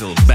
with